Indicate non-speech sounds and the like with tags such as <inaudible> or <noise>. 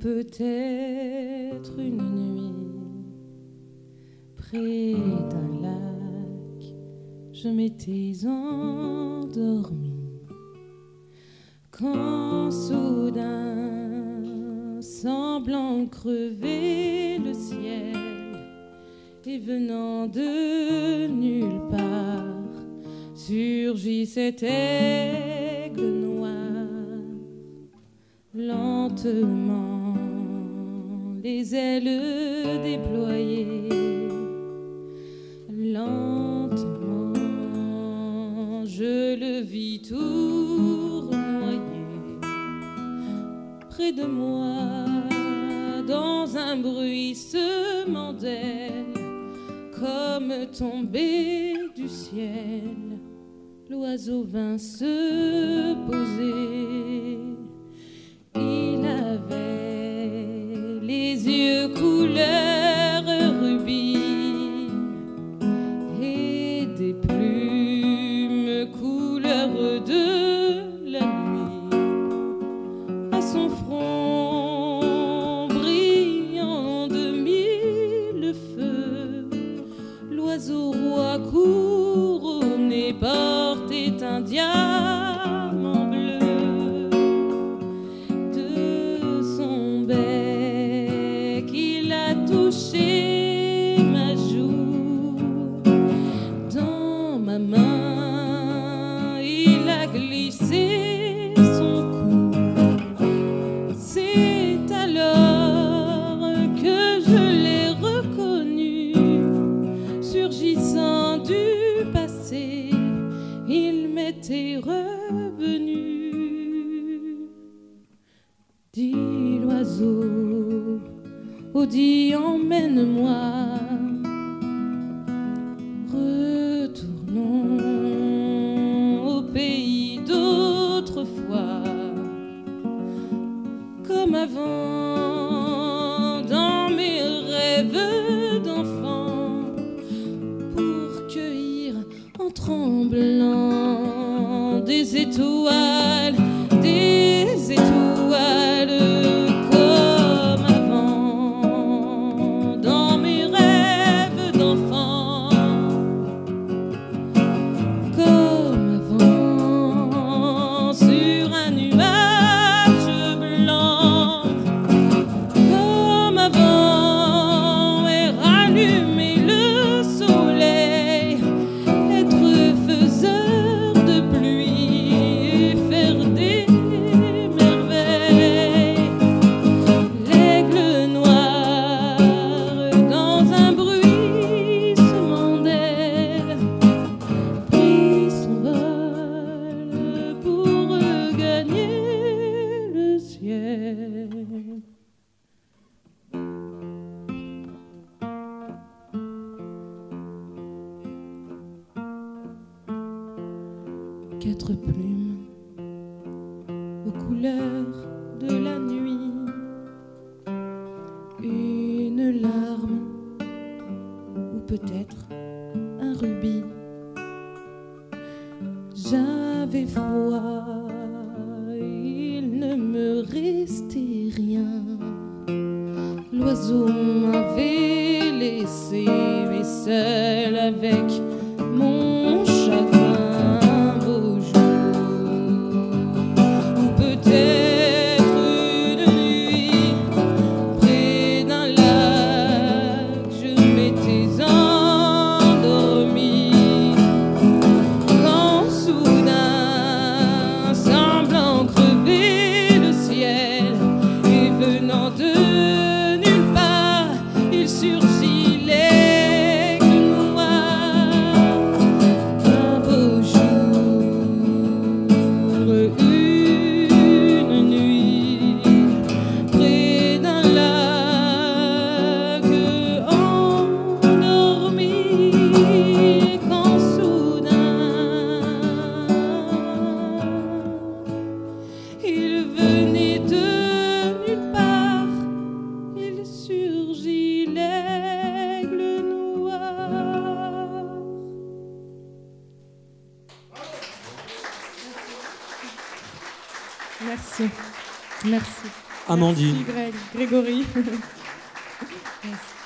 peut-être une nuit près d'un lac, je m'étais endormie quand soudain, semblant crever le ciel et venant de nulle part, surgit cet aigle noir lentement les ailes déployées lentement je le vis tournoyer près de moi dans un bruissement d'ailes comme tombé du ciel l'oiseau vint se poser. Dis, emmène-moi. quatre plumes aux couleurs de la nuit, une larme ou peut-être un rubis. J'avais froid, il ne me restait rien. L'oiseau m'avait Merci. Amandine. Grégory. <laughs>